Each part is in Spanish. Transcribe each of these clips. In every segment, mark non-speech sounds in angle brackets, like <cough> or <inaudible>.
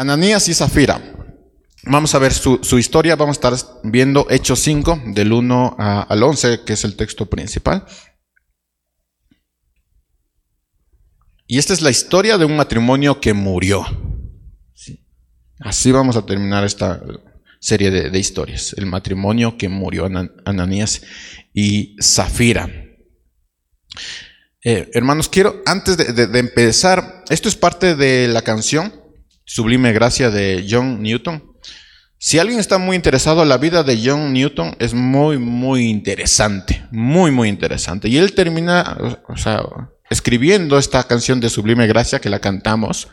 Ananías y Zafira. Vamos a ver su, historia, vamos a estar viendo Hechos 5, del 1 al 11, que es el texto principal. Y esta es la historia de un matrimonio que murió. Así vamos a terminar esta serie de, historias. El matrimonio que murió, Ananías y Zafira. Eh, hermanos, quiero, antes de, empezar, esto es parte de la canción Sublime Gracia de John Newton. Si alguien está muy interesado, la vida de John Newton es muy, muy interesante, muy, muy interesante. Y él termina, escribiendo esta canción de Sublime Gracia que la cantamos.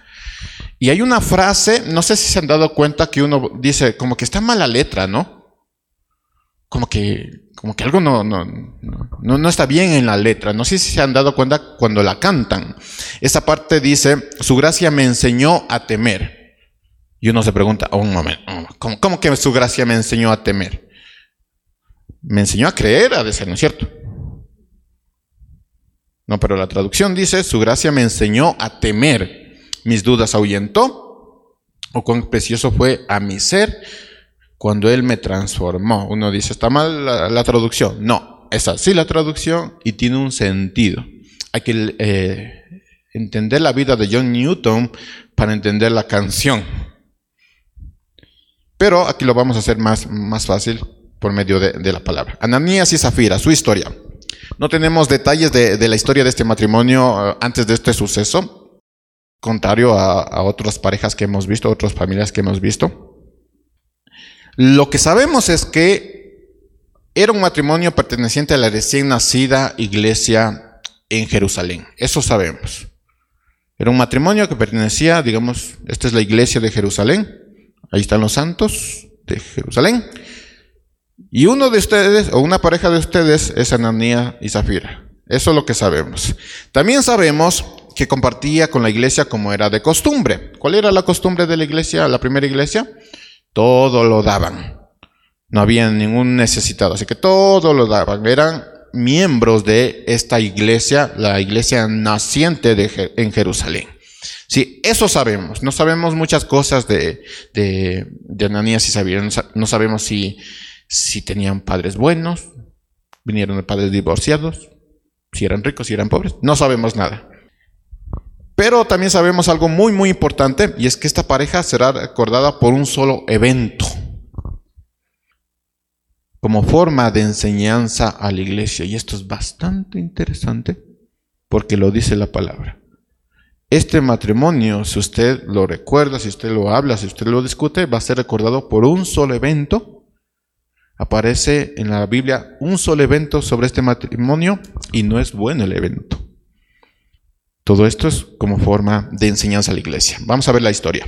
Y hay una frase, no sé si se han dado cuenta que uno dice, como que está mala letra, ¿no? Como que, como que algo no, no, no, no está bien en la letra. No sé si se han dado cuenta cuando la cantan. Esa parte dice, su gracia me enseñó a temer. Y uno se pregunta, oh, un momento, ¿cómo, ¿cómo, que su gracia me enseñó a temer? Me enseñó a creer, a decir, ¿no es cierto? No, pero la traducción dice, su gracia me enseñó a temer, mis dudas ahuyentó, o cuán precioso fue a mi ser cuando Él me transformó. Uno dice, está mal la, traducción. No, es así la traducción y tiene un sentido. Hay que eh, entender la vida de John Newton para entender la canción. Pero aquí lo vamos a hacer más, más fácil por medio de, la palabra. Ananías y Zafira, su historia. No tenemos detalles de, la historia de este matrimonio eh, antes de este suceso, contrario a, otras parejas que hemos visto, otras familias que hemos visto. Lo que sabemos es que era un matrimonio perteneciente a la recién nacida iglesia en Jerusalén. Eso sabemos. Era un matrimonio que pertenecía, digamos, esta es la iglesia de Jerusalén. Ahí están los santos de Jerusalén. Y uno de ustedes, o una pareja de ustedes, es Ananía y Zafira. Eso es lo que sabemos. También sabemos que compartía con la iglesia como era de costumbre. ¿Cuál era la costumbre de la iglesia, la primera iglesia? Todo lo daban. No había ningún necesitado, así que todo lo daban. Eran miembros de esta iglesia, la iglesia naciente de, en Jerusalén. Sí, eso sabemos. No sabemos muchas cosas de, de, de Ananías y Zafira. no sabemos si si tenían padres buenos, vinieron de padres divorciados, si eran ricos, si eran pobres, no sabemos nada. Pero también sabemos algo muy, muy importante, y es que esta pareja será recordada por un solo evento, como forma de enseñanza a la iglesia. Y esto es bastante interesante, porque lo dice la palabra. Este matrimonio, si usted lo recuerda, si usted lo habla, si usted lo discute, va a ser recordado por un solo evento aparece en la Biblia un solo evento sobre este matrimonio y no es bueno el evento. Todo esto es como forma de enseñanza a la iglesia. Vamos a ver la historia.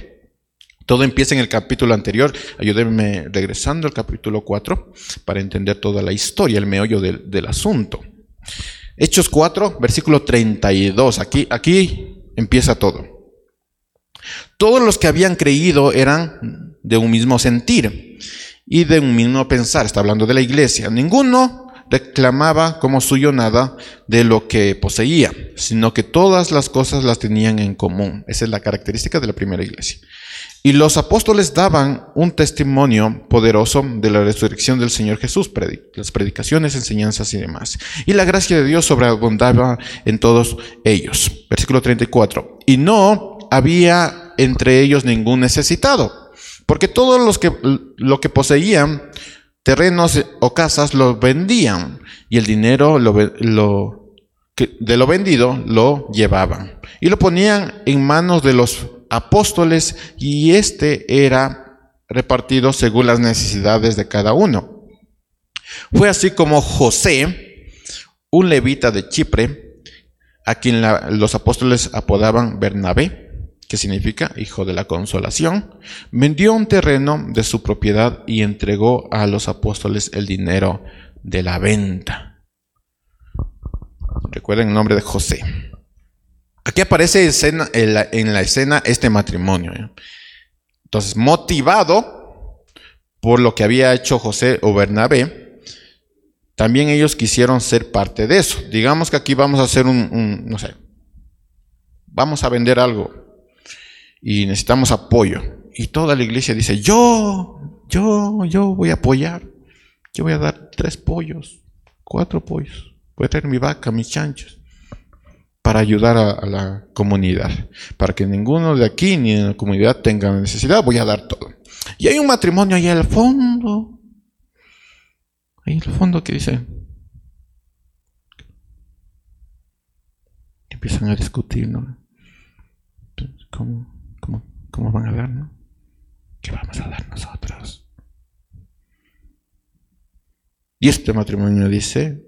Todo empieza en el capítulo anterior. Ayúdenme regresando al capítulo 4 para entender toda la historia, el meollo del, del asunto. Hechos 4, versículo 32. Aquí, aquí empieza todo. Todos los que habían creído eran de un mismo sentir y de un mismo pensar, está hablando de la iglesia. Ninguno reclamaba como suyo nada de lo que poseía, sino que todas las cosas las tenían en común. Esa es la característica de la primera iglesia. Y los apóstoles daban un testimonio poderoso de la resurrección del Señor Jesús, las predicaciones, enseñanzas y demás. Y la gracia de Dios sobreabundaba en todos ellos. Versículo 34. Y no había entre ellos ningún necesitado porque todos los que lo que poseían, terrenos o casas, los vendían y el dinero de lo vendido lo llevaban y lo ponían en manos de los apóstoles y este era repartido según las necesidades de cada uno. Fue así como José, un levita de Chipre, a quien los apóstoles apodaban Bernabé, que significa hijo de la consolación, vendió un terreno de su propiedad y entregó a los apóstoles el dinero de la venta. Recuerden el nombre de José. Aquí aparece en la, escena este matrimonio. ¿eh? Entonces, motivado por lo que había hecho José o Bernabé, también ellos quisieron ser parte de eso. Digamos que aquí vamos a hacer un no sé, vamos a vender algo y necesitamos apoyo. y toda la iglesia dice, yo, yo, yo voy a apoyar. Yo voy a dar tres pollos, cuatro pollos. Voy a traer mi vaca, mis chanchos, para ayudar a, la comunidad. Para que ninguno de aquí ni en la comunidad tenga necesidad, voy a dar todo. Y hay un matrimonio ahí al fondo. Ahí al fondo que dice, empiezan a discutir, ¿no? ¿Cómo, cómo, van a dar, no? ¿Qué vamos a dar nosotros? Y este matrimonio dice,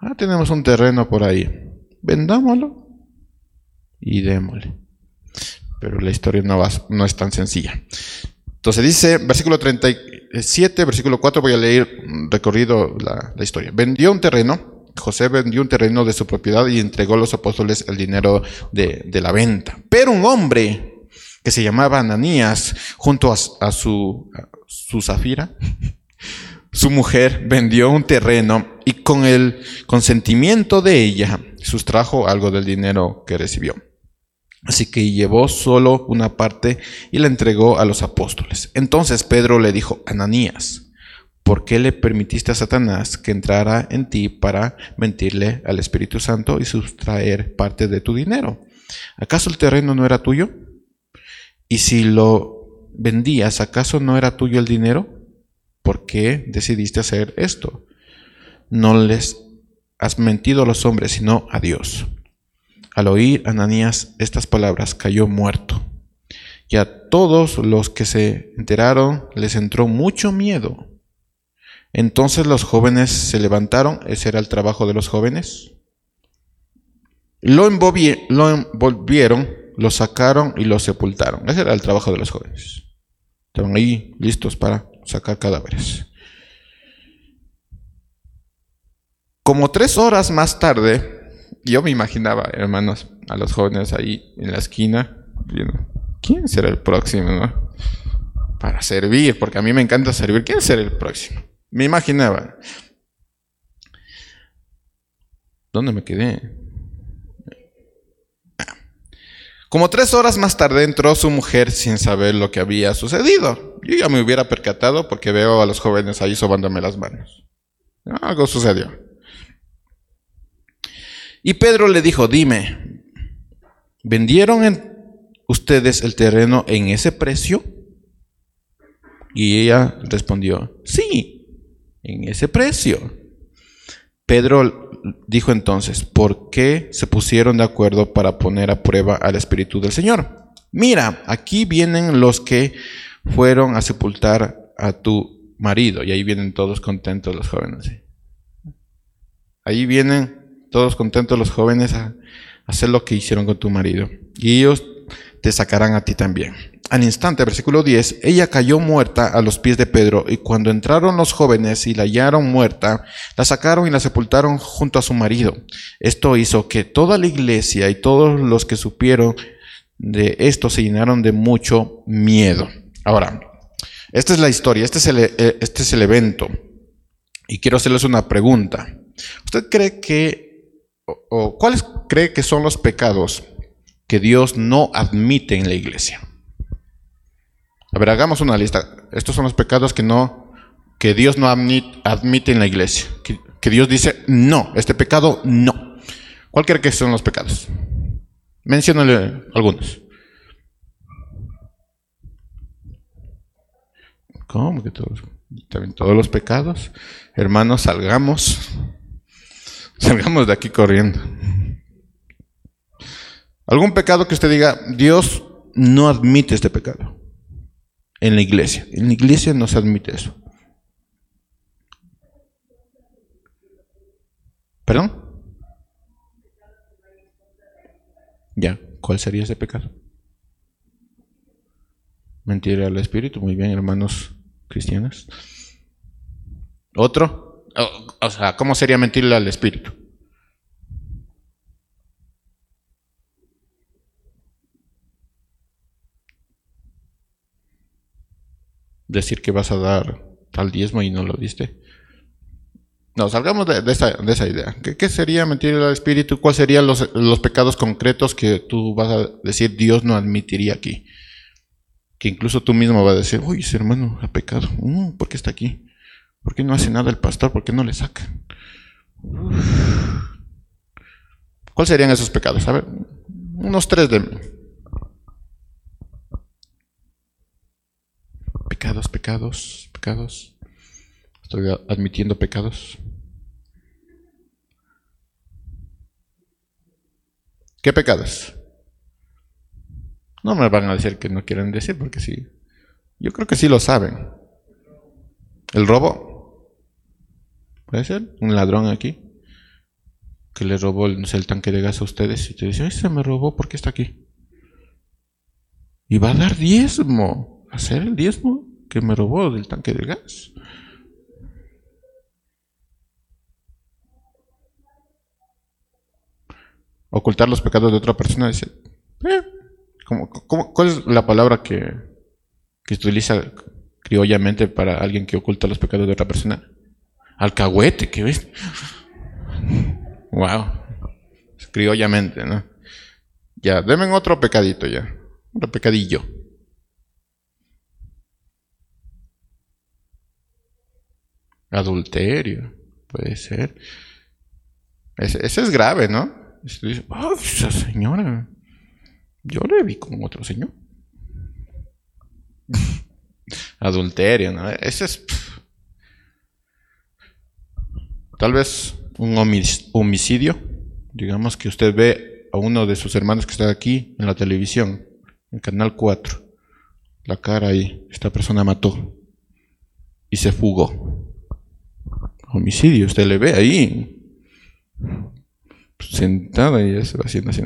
ah, tenemos un terreno por ahí, vendámoslo y démosle. Pero la historia no, va, no es tan sencilla. Entonces dice, versículo 37, versículo 4, voy a leer recorrido la historia. Vendió un terreno José vendió un terreno de su propiedad y entregó a los apóstoles el dinero de, la venta. Pero un hombre que se llamaba Ananías, junto a, su, su Zafira, su mujer vendió un terreno y con el consentimiento de ella sustrajo algo del dinero que recibió. Así que llevó solo una parte y la entregó a los apóstoles. Entonces Pedro le dijo, Ananías, ¿por qué le permitiste a Satanás que entrara en ti para mentirle al Espíritu Santo y sustraer parte de tu dinero? ¿Acaso el terreno no era tuyo? Y si lo vendías, ¿acaso no era tuyo el dinero? ¿Por qué decidiste hacer esto? No les has mentido a los hombres, sino a Dios. Al oír Ananías estas palabras, cayó muerto. Y a todos los que se enteraron les entró mucho miedo entonces los jóvenes se levantaron, ese era el trabajo de los jóvenes. Lo, envolvieron, lo sacaron y lo sepultaron. Ese era el trabajo de los jóvenes. Estaban ahí listos para sacar cadáveres. Como tres horas más tarde, yo me imaginaba, hermanos, a los jóvenes ahí en la esquina, ¿quién será el próximo? Para servir, porque a mí me encanta servir. ¿Quién será el próximo? Me imaginaba. ¿Dónde me quedé? Como tres horas más tarde entró su mujer sin saber lo que había sucedido. Yo ya me hubiera percatado porque veo a los jóvenes ahí sobándome las manos. Algo sucedió. Y Pedro le dijo, dime, ¿vendieron ustedes el terreno en ese precio? Y ella respondió, sí en ese precio. Pedro dijo entonces, ¿por qué se pusieron de acuerdo para poner a prueba al Espíritu del Señor? Mira, aquí vienen los que fueron a sepultar a tu marido. Y ahí vienen todos contentos los jóvenes. Ahí vienen todos contentos los jóvenes a hacer lo que hicieron con tu marido. Y ellos te sacarán a ti también. Al instante, versículo 10, ella cayó muerta a los pies de Pedro, y cuando entraron los jóvenes y la hallaron muerta, la sacaron y la sepultaron junto a su marido. Esto hizo que toda la iglesia y todos los que supieron de esto se llenaron de mucho miedo. Ahora, esta es la historia, este es el, eh, este es el evento. Y quiero hacerles una pregunta. ¿Usted cree que, o cuáles cree que son los pecados que Dios no admite en la iglesia? A ver, hagamos una lista. Estos son los pecados que no, que Dios no admite en la iglesia. Que, Dios dice, no, este pecado no. ¿Cuál cree que son los pecados? Menciónale algunos. ¿Cómo que todos? También todos los pecados. Hermanos, salgamos. Salgamos de aquí corriendo. ¿Algún pecado que usted diga, Dios no admite este pecado? en la iglesia. En la iglesia no se admite eso. ¿Perdón? Ya, ¿cuál sería ese pecado? Mentir al Espíritu, muy bien, hermanos cristianos. ¿Otro? O, sea, ¿cómo sería mentirle al Espíritu? Decir que vas a dar tal diezmo y no lo diste. No, salgamos de, esa, idea. ¿Qué, sería mentir al Espíritu? ¿Cuáles serían los, pecados concretos que tú vas a decir Dios no admitiría aquí? que incluso tú mismo vas a decir, uy, ese hermano ha pecado, mm, ¿por qué está aquí? ¿Por qué no hace nada el pastor? ¿Por qué no le saca? ¿Cuáles serían esos pecados? A ver, unos tres de... Pecados, pecados, pecados. Estoy admitiendo pecados. ¿Qué pecados? No me van a decir que no quieren decir, porque sí. Yo creo que sí lo saben. El robo. ¿Puede ser? Un ladrón aquí. Que le robó el, tanque de gas a ustedes y te dice, se me robó, ¿por qué está aquí? Y va a dar diezmo. ¿Hacer el diezmo que me robó del tanque de gas? Ocultar los pecados de otra persona. Eh, cuál es la palabra que, que se utiliza criollamente para alguien que oculta los pecados de otra persona? Alcahuete, ¿qué ves? Wow. Criollamente, ¿no? Ya, denme otro pecadito ya. Otro pecadillo. Adulterio, puede ser. Ese, es grave, ¿no? Dice, oh, esa señora. Yo le vi con otro señor. <laughs> Adulterio, ¿no? Ese es. Tal vez un homicidio. Digamos que usted ve a uno de sus hermanos que está aquí en la televisión, en Canal 4. La cara ahí. Esta persona mató. Y se fugó. Homicidio, usted le ve ahí. Sentada y ya se va haciendo así.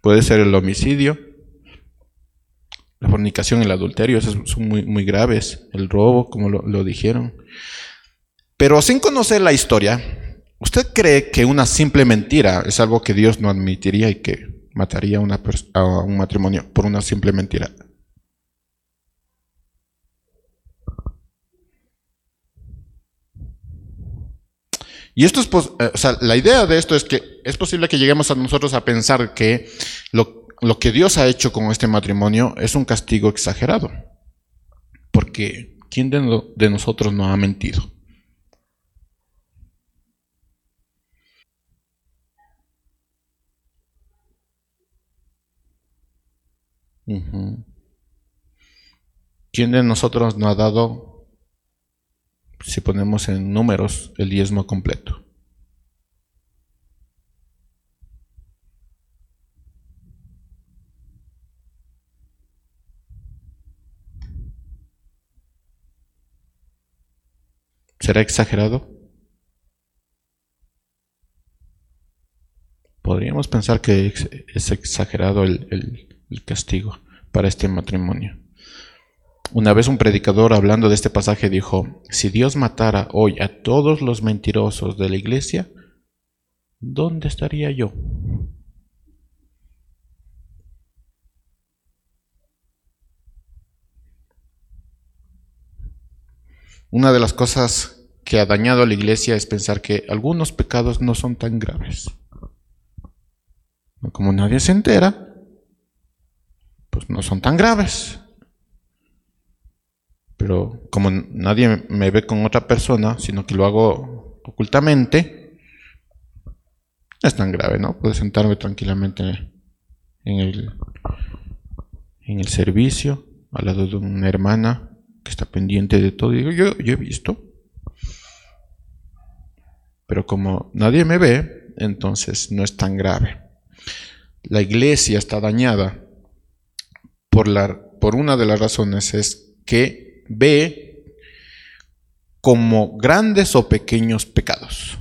Puede ser el homicidio, la fornicación, el adulterio, esos son muy, muy graves, el robo, como lo, dijeron. Pero sin conocer la historia, ¿usted cree que una simple mentira es algo que Dios no admitiría y que mataría a, una a un matrimonio por una simple mentira? Y esto es, eh, o sea, la idea de esto es que es posible que lleguemos a nosotros a pensar que lo, que Dios ha hecho con este matrimonio es un castigo exagerado. Porque ¿quién de, de nosotros no ha mentido? ¿Quién de nosotros no ha dado si ponemos en números el diezmo completo. ¿Será exagerado? Podríamos pensar que es exagerado el, el castigo para este matrimonio. Una vez un predicador hablando de este pasaje dijo, si Dios matara hoy a todos los mentirosos de la iglesia, ¿dónde estaría yo? Una de las cosas que ha dañado a la iglesia es pensar que algunos pecados no son tan graves. Como nadie se entera, pues no son tan graves. Pero como nadie me ve con otra persona, sino que lo hago ocultamente, no es tan grave, ¿no? Puedo sentarme tranquilamente en el, en el servicio, al lado de una hermana que está pendiente de todo. Y digo, yo, yo he visto. Pero como nadie me ve, entonces no es tan grave. La iglesia está dañada por, la, por una de las razones es que ve como grandes o pequeños pecados.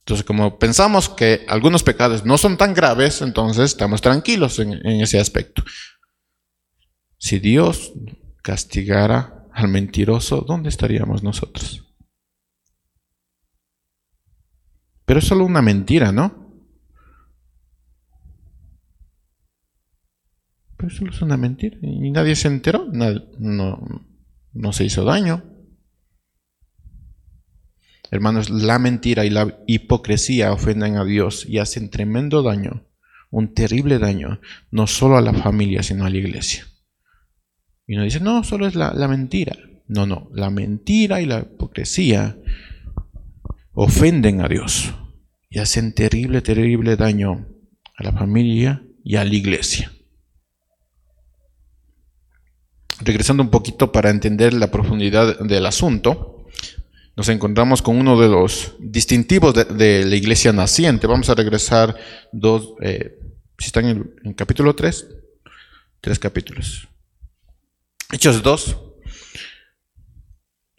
Entonces, como pensamos que algunos pecados no son tan graves, entonces estamos tranquilos en, ese aspecto. Si Dios castigara al mentiroso, ¿dónde estaríamos nosotros? Pero es solo una mentira, ¿no? Pero eso es una mentira. Y nadie se enteró. no, no se hizo daño. Hermanos, la mentira y la hipocresía ofenden a Dios y hacen tremendo daño, un terrible daño, no solo a la familia, sino a la iglesia. Y uno dice, no, solo es la, la mentira. No, no, la mentira y la hipocresía ofenden a Dios y hacen terrible, terrible daño a la familia y a la iglesia. Regresando un poquito para entender la profundidad del asunto, nos encontramos con uno de los distintivos de, la iglesia naciente. Vamos a regresar dos, eh, si están en, en capítulo 3, tres capítulos. Hechos 2,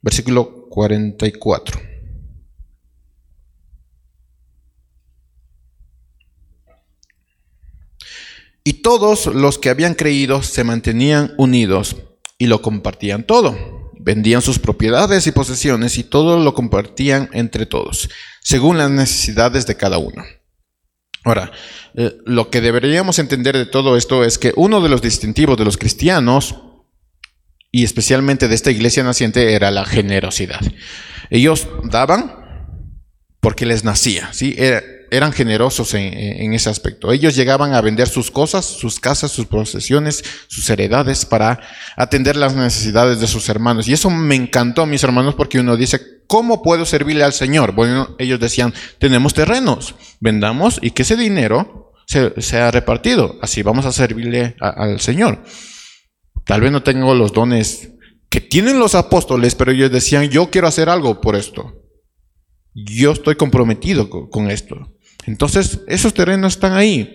versículo 44. Y todos los que habían creído se mantenían unidos y lo compartían todo. Vendían sus propiedades y posesiones y todo lo compartían entre todos, según las necesidades de cada uno. Ahora, eh, lo que deberíamos entender de todo esto es que uno de los distintivos de los cristianos, y especialmente de esta iglesia naciente, era la generosidad. Ellos daban porque les nacía, ¿sí? Era, eran generosos en, ese aspecto. Ellos llegaban a vender sus cosas, sus casas, sus posesiones, sus heredades para atender las necesidades de sus hermanos. Y eso me encantó, mis hermanos, porque uno dice, ¿cómo puedo servirle al Señor? Bueno, ellos decían, tenemos terrenos, vendamos y que ese dinero se, sea repartido. Así vamos a servirle al Señor. Tal vez no tengo los dones que tienen los apóstoles, pero ellos decían, yo quiero hacer algo por esto. Yo estoy comprometido con esto. Entonces, esos terrenos están ahí.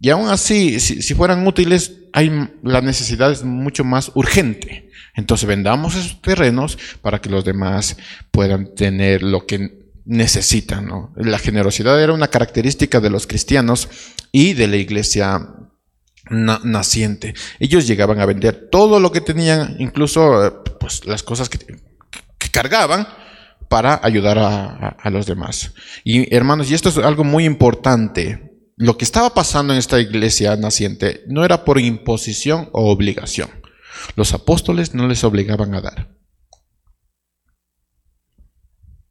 Y aún así, si, fueran útiles, hay, la necesidad es mucho más urgente. Entonces, vendamos esos terrenos para que los demás puedan tener lo que necesitan. La generosidad era una característica de los cristianos y de la iglesia naciente. Ellos llegaban a vender todo lo que tenían, incluso eh, pues, las cosas que cargaban, para ayudar a, los demás. Y hermanos, y esto es algo muy importante, lo que estaba pasando en esta iglesia naciente no era por imposición o obligación. Los apóstoles no les obligaban a dar.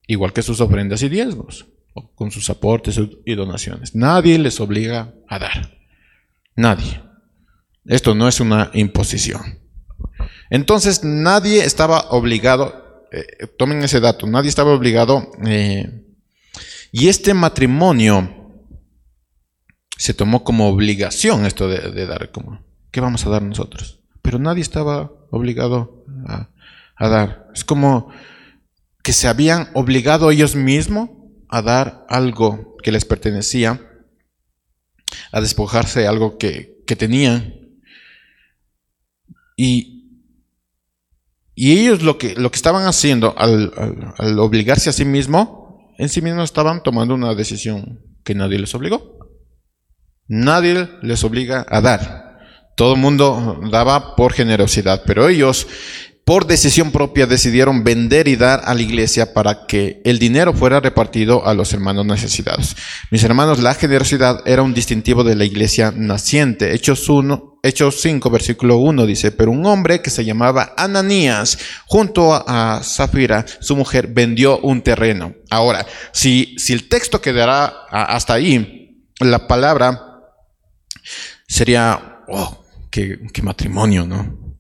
Igual que sus ofrendas y diezmos, con sus aportes y donaciones. Nadie les obliga a dar. Nadie. Esto no es una imposición. Entonces nadie estaba obligado eh, tomen ese dato, nadie estaba obligado. Eh, y este matrimonio se tomó como obligación esto de, dar, como, ¿qué vamos a dar nosotros? Pero nadie estaba obligado a, a dar. Es como que se habían obligado ellos mismos a dar algo que les pertenecía, a despojarse de algo que, que tenían. Y, y ellos lo que, lo que estaban haciendo al, obligarse a sí mismo, en sí mismos estaban tomando una decisión que nadie les obligó. Nadie les obliga a dar. Todo el mundo daba por generosidad, pero ellos por decisión propia decidieron vender y dar a la iglesia para que el dinero fuera repartido a los hermanos necesitados. Mis hermanos, la generosidad era un distintivo de la iglesia naciente. Hechos 1, Hechos 5, versículo 1 dice, pero un hombre que se llamaba Ananías, junto a Zafira, su mujer, vendió un terreno. Ahora, si, si el texto quedará hasta ahí, la palabra sería, oh, qué, qué matrimonio, ¿no?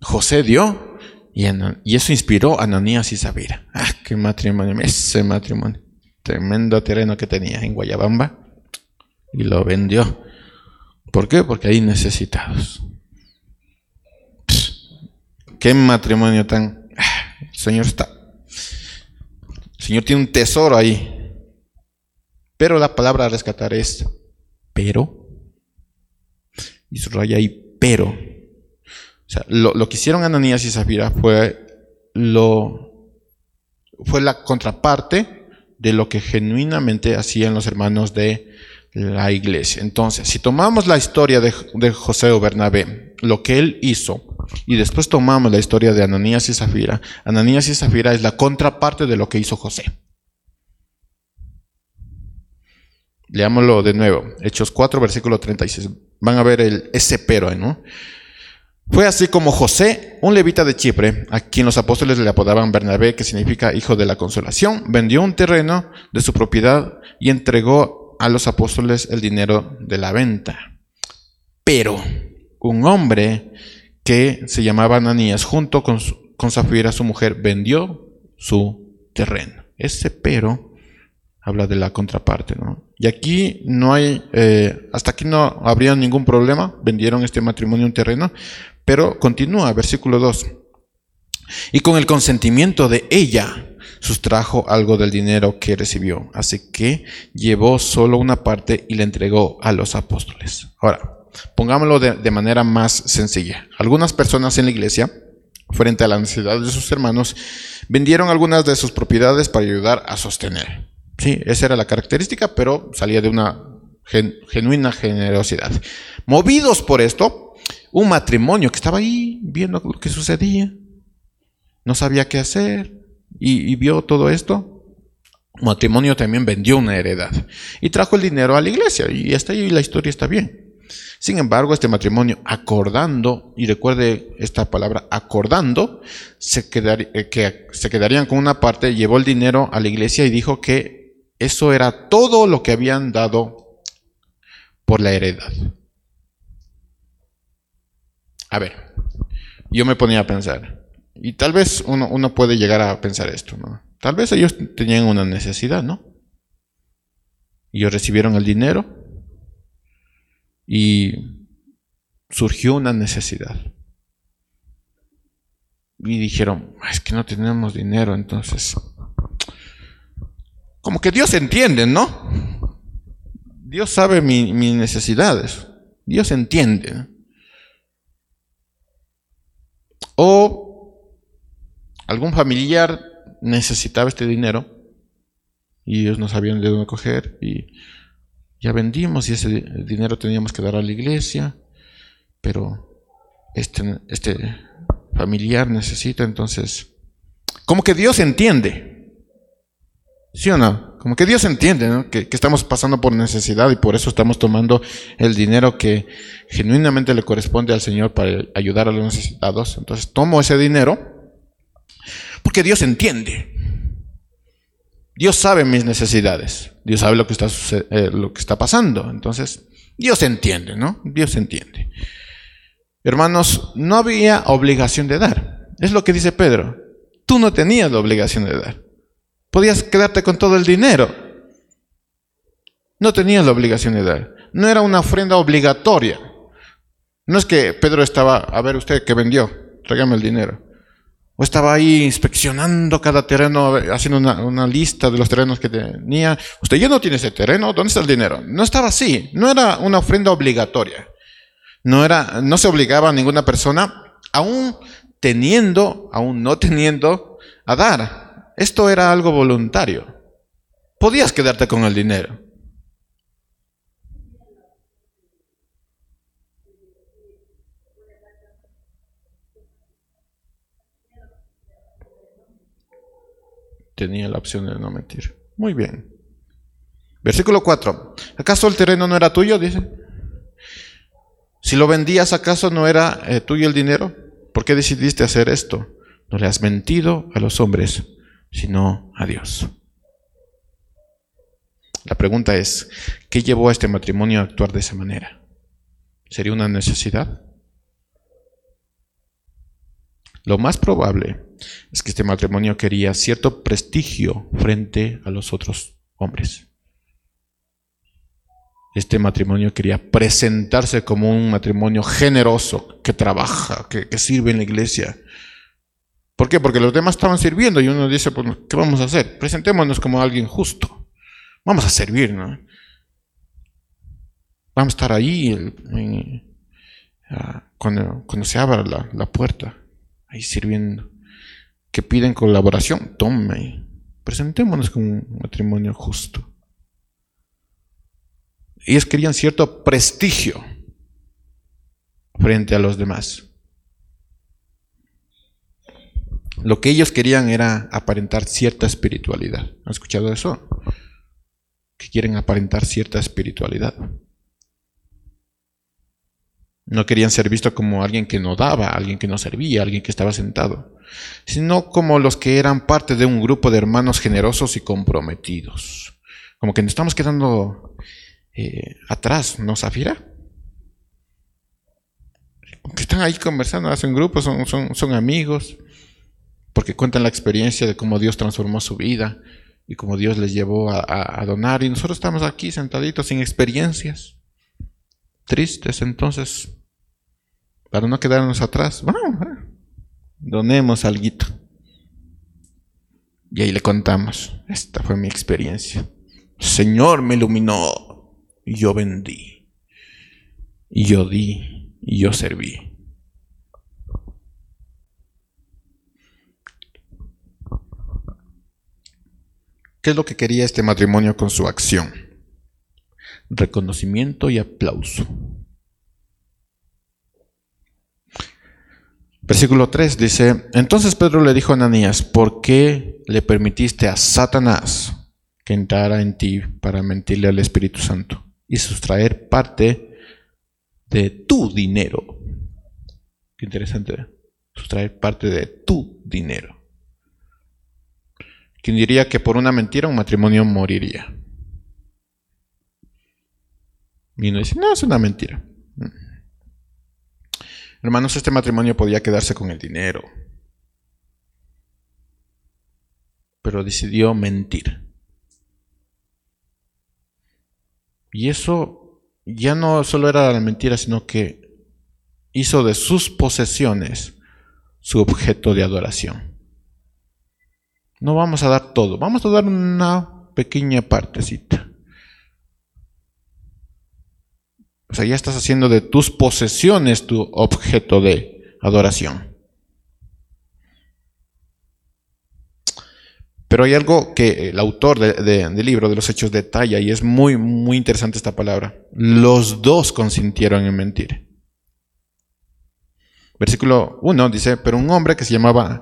José dio y, eso inspiró a Ananías y Zafira. Ah, qué matrimonio, ese matrimonio. Tremendo terreno que tenía en Guayabamba y lo vendió. ¿Por qué? Porque hay necesitados. qué matrimonio tan... Ah, el Señor está... El Señor tiene un tesoro ahí. Pero la palabra a rescatar es pero. Y subraya ahí pero lo, que hicieron Ananías y Zafira fue, lo, fue la contraparte de lo que genuinamente hacían los hermanos de la iglesia. Entonces, si tomamos la historia de, José o Bernabé, lo que él hizo, y después tomamos la historia de Ananías y Zafira, Ananías y Zafira es la contraparte de lo que hizo José. Leámoslo de nuevo. Hechos 4, versículo 36. Van a ver el, ese pero, ¿no? Fue así como José, un levita de Chipre, a quien los apóstoles le apodaban Bernabé, que significa hijo de la consolación, vendió un terreno de su propiedad y entregó a los apóstoles el dinero de la venta. Pero un hombre que se llamaba Ananías, junto con, con Zafira, su mujer, vendió su terreno. Ese pero habla de la contraparte, ¿no? Y aquí no hay, eh, hasta aquí no habría ningún problema, vendieron este matrimonio un terreno, pero continúa, versículo 2. Y con el consentimiento de ella sustrajo algo del dinero que recibió, así que llevó solo una parte y le entregó a los apóstoles. Ahora, pongámoslo de, de manera más sencilla. Algunas personas en la iglesia, frente a la necesidad de sus hermanos, vendieron algunas de sus propiedades para ayudar a sostener. Sí, esa era la característica, pero salía de una genuina generosidad. Movidos por esto, un matrimonio que estaba ahí viendo lo que sucedía, no sabía qué hacer y, vio todo esto, matrimonio también vendió una heredad y trajo el dinero a la iglesia y hasta ahí la historia está bien. Sin embargo, este matrimonio acordando, y recuerde esta palabra, acordando, se, eh, que se quedarían con una parte, llevó el dinero a la iglesia y dijo que eso era todo lo que habían dado por la heredad. A ver, yo me ponía a pensar, y tal vez uno, uno puede llegar a pensar esto, ¿no? Tal vez ellos tenían una necesidad, ¿no? Ellos recibieron el dinero y surgió una necesidad. Y dijeron, es que no tenemos dinero, entonces... Como que Dios entiende, ¿no? Dios sabe mis necesidades. Dios entiende. O algún familiar necesitaba este dinero y ellos no sabían de dónde coger y ya vendimos y ese dinero teníamos que dar a la iglesia, pero este, este familiar necesita, entonces, como que Dios entiende, ¿sí o no? Como que Dios entiende que, que, estamos pasando por necesidad y por eso estamos tomando el dinero que genuinamente le corresponde al Señor para ayudar a los necesitados. Entonces tomo ese dinero porque Dios entiende. Dios sabe mis necesidades. Dios sabe lo que está, eh, lo que está pasando. Entonces, Dios entiende, ¿no? Dios entiende. Hermanos, no había obligación de dar. Es lo que dice Pedro. Tú no tenías la obligación de dar. Podías quedarte con todo el dinero. No tenías la obligación de dar. No era una ofrenda obligatoria. No es que Pedro estaba, a ver usted que vendió, tráigame el dinero. O estaba ahí inspeccionando cada terreno, haciendo una, lista de los terrenos que tenía. Usted ya no tiene ese terreno, ¿dónde está el dinero? No estaba así, no era una ofrenda obligatoria. No, era, no se obligaba a ninguna persona, aún teniendo, aún no teniendo, a dar. Esto era algo voluntario. Podías quedarte con el dinero. Tenía la opción de no mentir. Muy bien. Versículo 4. ¿Acaso el terreno no era tuyo? Dice. Si lo vendías, ¿acaso no era eh, tuyo el dinero? ¿Por qué decidiste hacer esto? No le has mentido a los hombres, sino a Dios. La pregunta es, ¿qué llevó a este matrimonio a actuar de esa manera? ¿Sería una necesidad? Lo más probable es que este matrimonio quería cierto prestigio frente a los otros hombres. Este matrimonio quería presentarse como un matrimonio generoso, que trabaja, que, sirve en la iglesia. ¿Por qué? Porque los demás estaban sirviendo y uno dice, pues, ¿qué vamos a hacer? Presentémonos como alguien justo. Vamos a servir, ¿no? Vamos a estar ahí ah, cuando, se abra la puerta ahí sirviendo, que piden colaboración, tome, presentémonos como un matrimonio justo. Ellos querían cierto prestigio frente a los demás. Lo que ellos querían era aparentar cierta espiritualidad. ¿Han escuchado eso? Que quieren aparentar cierta espiritualidad. No querían ser vistos como alguien que no daba, alguien que no servía, alguien que estaba sentado, sino como los que eran parte de un grupo de hermanos generosos y comprometidos. Como que nos estamos quedando eh, atrás, ¿no, Zafira? Que están ahí conversando, hacen grupos, son, son, son amigos, porque cuentan la experiencia de cómo Dios transformó su vida y cómo Dios les llevó a, a donar. Y nosotros estamos aquí sentaditos sin experiencias, tristes. Entonces, para no quedarnos atrás, bueno, donemos algo. Y ahí le contamos, esta fue mi experiencia. Señor me iluminó y yo vendí. Y yo di y yo serví. ¿Qué es lo que quería este matrimonio con su acción? Reconocimiento y aplauso. Versículo 3 dice, entonces Pedro le dijo a Ananías, ¿por qué le permitiste a Satanás que entrara en ti para mentirle al Espíritu Santo y sustraer parte de tu dinero? Qué interesante, sustraer parte de tu dinero. ¿Quién diría que por una mentira un matrimonio moriría? Y uno dice, no, es una mentira. Hermanos, este matrimonio podía quedarse con el dinero, pero decidió mentir. Y eso ya no solo era la mentira, sino que hizo de sus posesiones su objeto de adoración. No vamos a dar todo, vamos a dar una pequeña partecita. O sea, ya estás haciendo de tus posesiones tu objeto de adoración. Pero hay algo que el autor del libro de los Hechos detalla y es muy, muy interesante esta palabra. Los dos consintieron en mentir. Versículo 1 dice, pero un hombre que se llamaba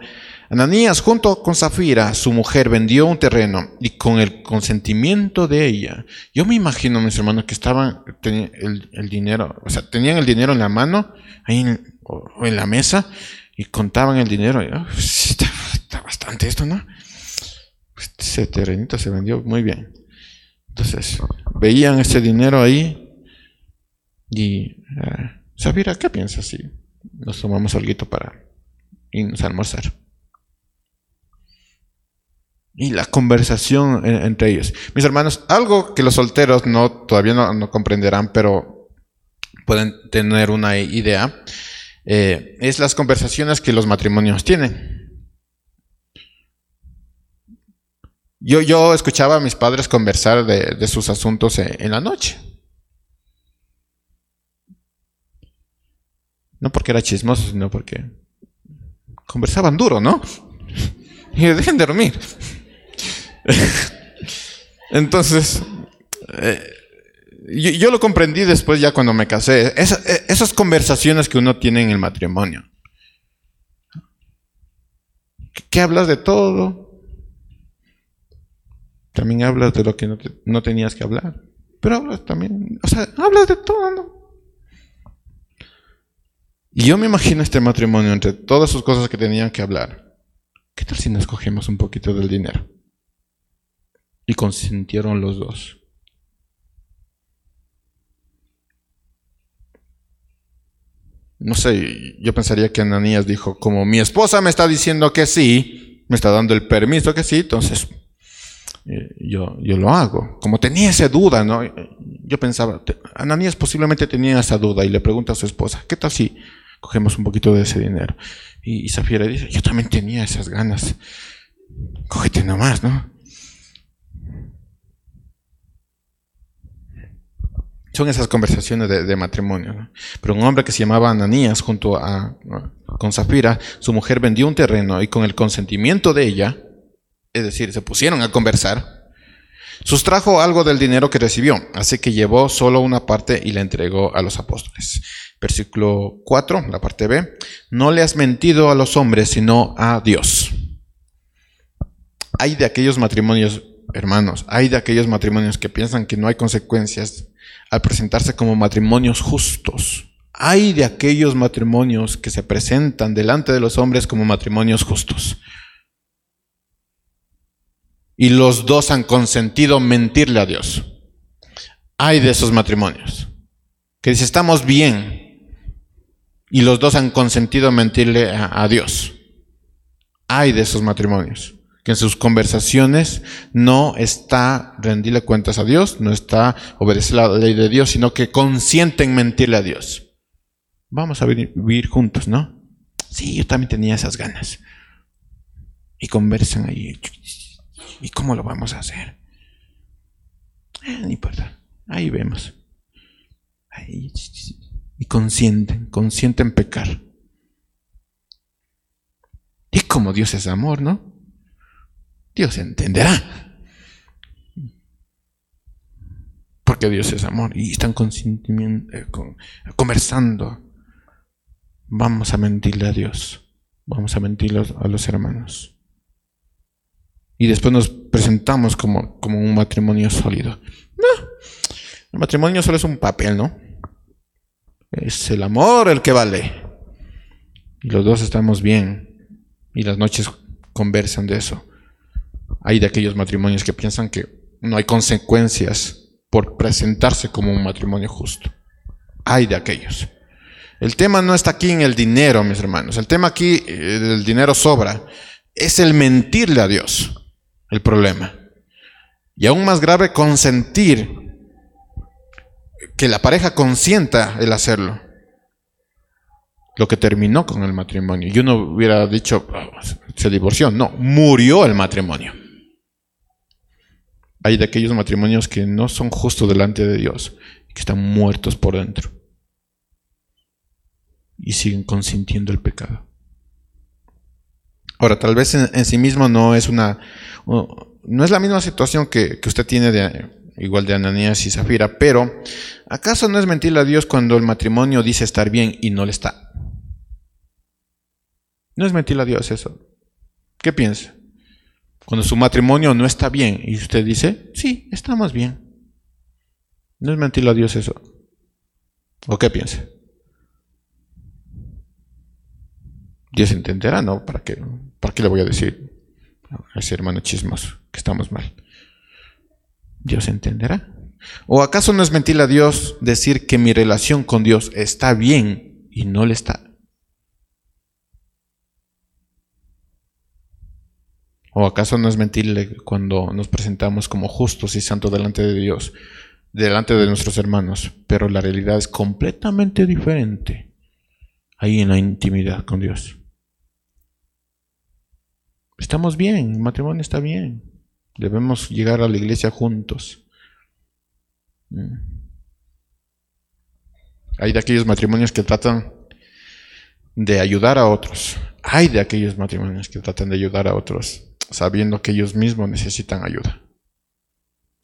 Ananías junto con Zafira, su mujer, vendió un terreno y con el consentimiento de ella, yo me imagino, mis hermanos, que estaban, tenían el, dinero, o sea, tenían el dinero en la mano, ahí en, en la mesa, y contaban el dinero. Y, está, bastante esto, ¿no? Ese terrenito se vendió muy bien. Entonces, veían ese dinero ahí y, uh, ¿qué piensas si nos tomamos algo para irnos a almorzar? Y la conversación entre ellos. Mis hermanos, algo que los solteros no, todavía no, comprenderán, pero pueden tener una idea, eh, es las conversaciones que los matrimonios tienen. Yo, yo escuchaba a mis padres conversar de, sus asuntos en, en la noche. No porque era chismoso, sino porque conversaban duro, ¿no? <laughs> Y dejen de dormir. <laughs> Entonces, eh, yo, lo comprendí después ya cuando me casé. Eh, esas conversaciones que uno tiene en el matrimonio. ¿Qué hablas de todo? También hablas de lo que no, tenías que hablar. Pero hablas también, o sea, hablas de todo, ¿no? Y yo me imagino este matrimonio entre todas sus cosas que tenían que hablar. ¿Qué tal si nos cogemos un poquito del dinero? Y consintieron los dos. No sé, yo pensaría que Ananías dijo, como mi esposa me está diciendo que sí, me está dando el permiso que sí, entonces eh, yo, yo lo hago. Como tenía esa duda, ¿no? Yo pensaba, Ananías posiblemente tenía esa duda y le pregunta a su esposa, ¿qué tal si cogemos un poquito de ese dinero? Y, y Zafira dice, yo también tenía esas ganas, cógete nomás, ¿no? Son esas conversaciones de, matrimonio. Pero un hombre que se llamaba Ananías junto a con Zafira, su mujer vendió un terreno y con el consentimiento de ella, es decir, se pusieron a conversar, sustrajo algo del dinero que recibió, así que llevó solo una parte y la entregó a los apóstoles. Versículo 4, la parte B, no le has mentido a los hombres, sino a Dios. Hay de aquellos matrimonios, hermanos, hay de aquellos matrimonios que piensan que no hay consecuencias al presentarse como matrimonios justos, Hay de aquellos matrimonios que se presentan delante de los hombres como matrimonios justos. Y los dos han consentido mentirle a Dios. Hay de esos matrimonios que dice, estamos bien. Y los dos han consentido mentirle a, a Dios. Hay de esos matrimonios que en sus conversaciones no está rendirle cuentas a Dios, no está obedecer la ley de Dios, sino que consienten mentirle a Dios. Vamos a vivir juntos, ¿no? Sí, yo también tenía esas ganas. Y conversan ahí. ¿Y cómo lo vamos a hacer? Eh, no importa. Ahí vemos. y consienten, consienten pecar. Y como Dios es amor, ¿no? Dios entenderá. Porque Dios es amor y están eh, conversando. Vamos a mentirle a Dios. Vamos a mentirle a los hermanos. Y después nos presentamos como, como un matrimonio sólido. No, el matrimonio solo es un papel, ¿no? Es el amor el que vale. Y los dos estamos bien. Y las noches conversan de eso. Hay de aquellos matrimonios que piensan que no hay consecuencias por presentarse como un matrimonio justo. Hay de aquellos. El tema no está aquí en el dinero, mis hermanos. El tema aquí, eh, el dinero sobra. Es el mentirle a Dios el problema. Y aún más grave, consentir que la pareja consienta el hacerlo. Lo que terminó con el matrimonio. Y uno hubiera dicho, ah, se divorció. No, murió el matrimonio. Hay de aquellos matrimonios que no son justos delante de Dios, que están muertos por dentro y siguen consintiendo el pecado. Ahora, tal vez en, sí mismo no es una, no es la misma situación que, usted tiene de, igual de Ananías y Zafira, pero ¿acaso no es mentirle a Dios cuando el matrimonio dice estar bien y no le está? No es mentirle a Dios eso. ¿Qué piensa? Cuando su matrimonio no está bien y usted dice, sí, estamos bien. No es mentirle a Dios eso. ¿O qué piensa? Dios entenderá, ¿no? ¿Para qué, ¿Para qué le voy a decir a ese hermano chismoso que estamos mal? Dios entenderá. ¿O acaso no es mentirle a Dios decir que mi relación con Dios está bien y no le está? ¿O acaso no es mentirle cuando nos presentamos como justos y santos delante de Dios, delante de nuestros hermanos, pero la realidad es completamente diferente ahí en la intimidad con Dios? Estamos bien, el matrimonio está bien. Debemos llegar a la iglesia juntos. Mm. Hay de aquellos matrimonios que tratan de ayudar a otros. Hay de aquellos matrimonios que tratan de ayudar a otros sabiendo que ellos mismos necesitan ayuda.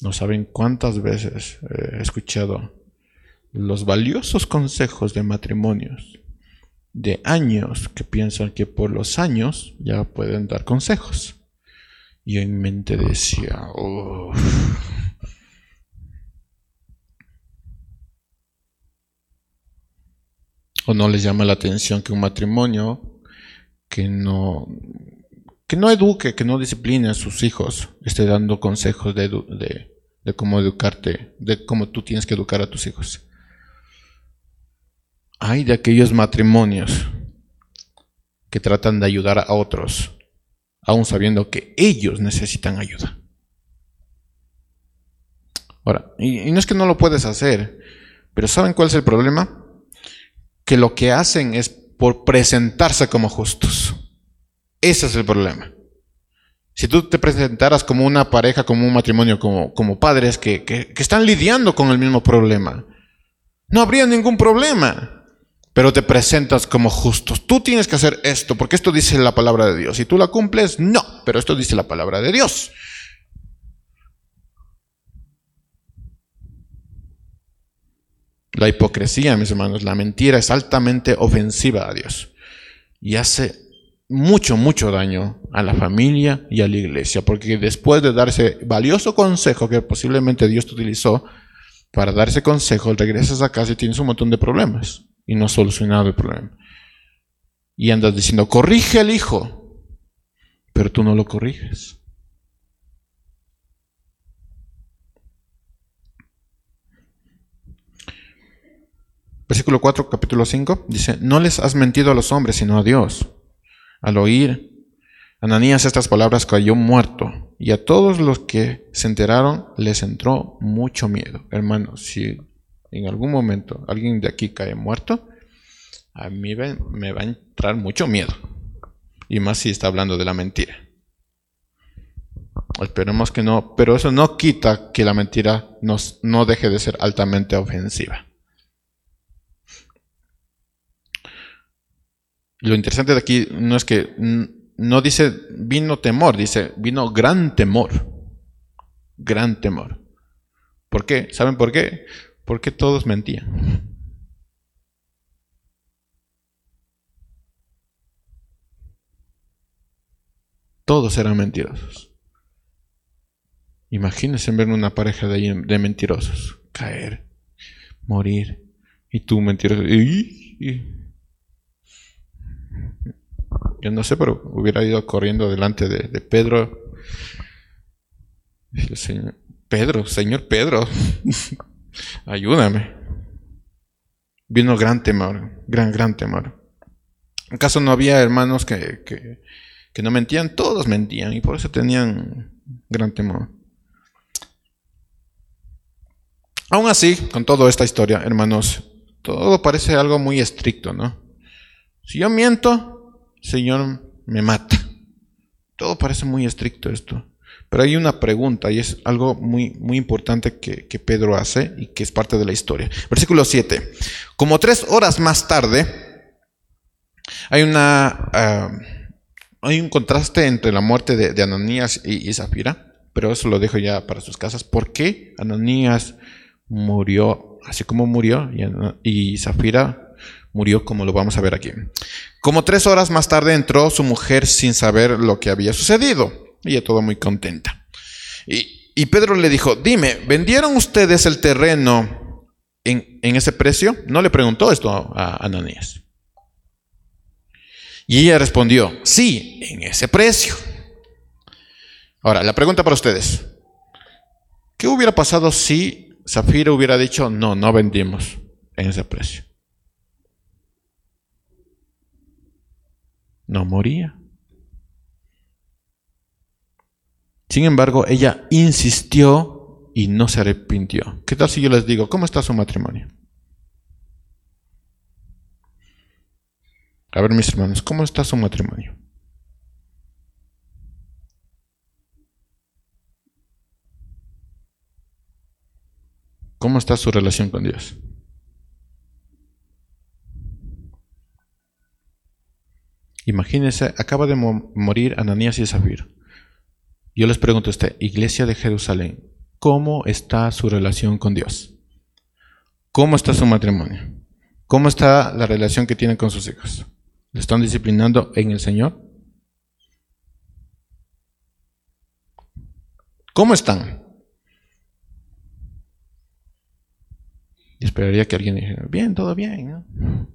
No saben cuántas veces he escuchado los valiosos consejos de matrimonios de años que piensan que por los años ya pueden dar consejos. Y en mente decía, o no les llama la atención que un matrimonio que no que no eduque, que no discipline a sus hijos, esté dando consejos de, cómo educarte, de cómo tú tienes que educar a tus hijos. Hay de aquellos matrimonios que tratan de ayudar a otros, aún sabiendo que ellos necesitan ayuda. Ahora, y no es que no lo puedes hacer, pero ¿saben cuál es el problema? Que lo que hacen es por presentarse como justos. Ese es el problema. Si tú te presentaras como una pareja, como un matrimonio, como, como padres que, que, están lidiando con el mismo problema, no habría ningún problema. Pero te presentas como justos. Tú tienes que hacer esto, porque esto dice la palabra de Dios. Si tú la cumples, no, pero esto dice la palabra de Dios. La hipocresía, mis hermanos, la mentira es altamente ofensiva a Dios y hace mucho, mucho daño a la familia y a la iglesia, porque después de darse valioso consejo que posiblemente Dios te utilizó para darse consejo, regresas a casa y tienes un montón de problemas. y no has solucionado el problema. Y andas diciendo, corrige al hijo, pero tú no lo corriges. Versículo 4, capítulo 5, dice, no les has mentido a los hombres, sino a Dios. Al oír Ananías estas palabras cayó muerto, y a todos los que se enteraron les entró mucho miedo. Hermanos, si en algún momento alguien de aquí cae muerto, a mí me va a entrar mucho miedo. Y más si está hablando de la mentira. Esperemos que no, pero eso no quita que la mentira no deje de ser altamente ofensiva. Lo interesante de aquí no es que no dice vino temor, dice vino gran temor. Gran temor. ¿Por qué? ¿Saben por qué? Porque todos mentían. Todos eran mentirosos. Imagínense ver una pareja de, mentirosos. Caer, morir. Y tú mentiroso. Yo no sé, pero hubiera ido corriendo delante de, Pedro. Pedro, Señor Pedro, <laughs> ayúdame. Vino gran temor, gran, gran temor. ¿Acaso no había hermanos que, que no mentían? Todos mentían y por eso tenían gran temor. Aún así, con toda esta historia, hermanos, todo parece algo muy estricto, ¿no? Si yo miento, Señor me mata. Todo parece muy estricto esto. Pero hay una pregunta y es algo muy, muy importante que, Pedro hace y que es parte de la historia. Versículo 7. Como tres horas más tarde, hay, una, ah, hay un contraste entre la muerte de, Ananías y, Zafira, pero eso lo dejo ya para sus casas. ¿Por qué Ananías murió así como murió y Zafira murió como lo vamos a ver aquí. Como tres horas más tarde entró su mujer sin saber lo que había sucedido. Ella todo muy contenta. Y, Pedro le dijo, dime, ¿vendieron ustedes el terreno en, en, ese precio? No le preguntó esto a Ananías. Y ella respondió, sí, en ese precio. Ahora, la pregunta para ustedes. ¿Qué hubiera pasado si Zafira hubiera dicho, no, no vendimos en ese precio? No moría. Sin embargo, ella insistió y no se arrepintió. ¿Qué tal si yo les digo, ¿cómo está su matrimonio? A ver, mis hermanos, ¿cómo está su matrimonio? ¿Cómo está su relación con Dios? Imagínense, acaba de morir Ananías y Zafir. Yo les pregunto a usted, Iglesia de Jerusalén, ¿cómo está su relación con Dios? ¿Cómo está su matrimonio? ¿Cómo está la relación que tienen con sus hijos? ¿Le están disciplinando en el Señor? ¿Cómo están? Y esperaría que alguien dijera, bien, todo bien. ¿no?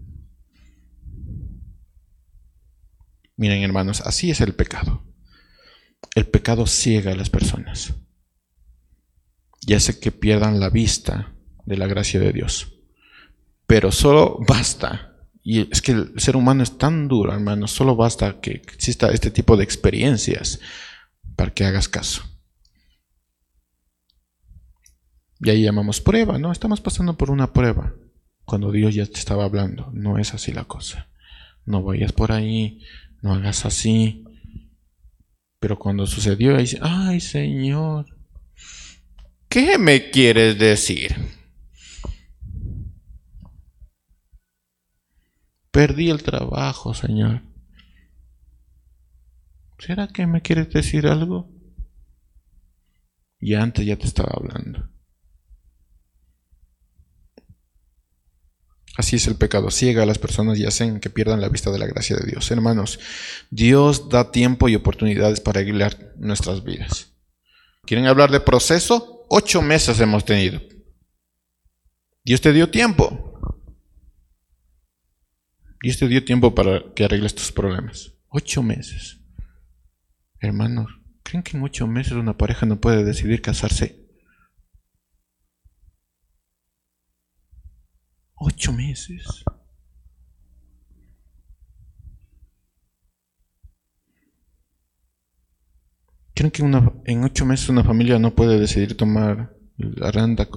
Miren hermanos, así es el pecado. El pecado ciega a las personas y hace que pierdan la vista de la gracia de Dios. Pero solo basta, y es que el ser humano es tan duro, hermanos, solo basta que exista este tipo de experiencias para que hagas caso. Y ahí llamamos prueba, ¿no? Estamos pasando por una prueba. Cuando Dios ya te estaba hablando, no es así la cosa. No vayas por ahí, no hagas así. Pero cuando sucedió, dice, ay Señor, ¿qué me quieres decir? Perdí el trabajo, Señor. ¿Será que me quieres decir algo? Y antes ya te estaba hablando. Así es el pecado, ciega a las personas y hacen que pierdan la vista de la gracia de Dios. Hermanos, Dios da tiempo y oportunidades para guiar nuestras vidas. ¿Quieren hablar de proceso? Ocho meses hemos tenido. Dios te dio tiempo. Dios te dio tiempo para que arregles tus problemas. Ocho meses. Hermanos, ¿creen que en ocho meses una pareja no puede decidir casarse? Ocho meses. ¿Creen que en ocho meses una familia no puede decidir tomar la randa,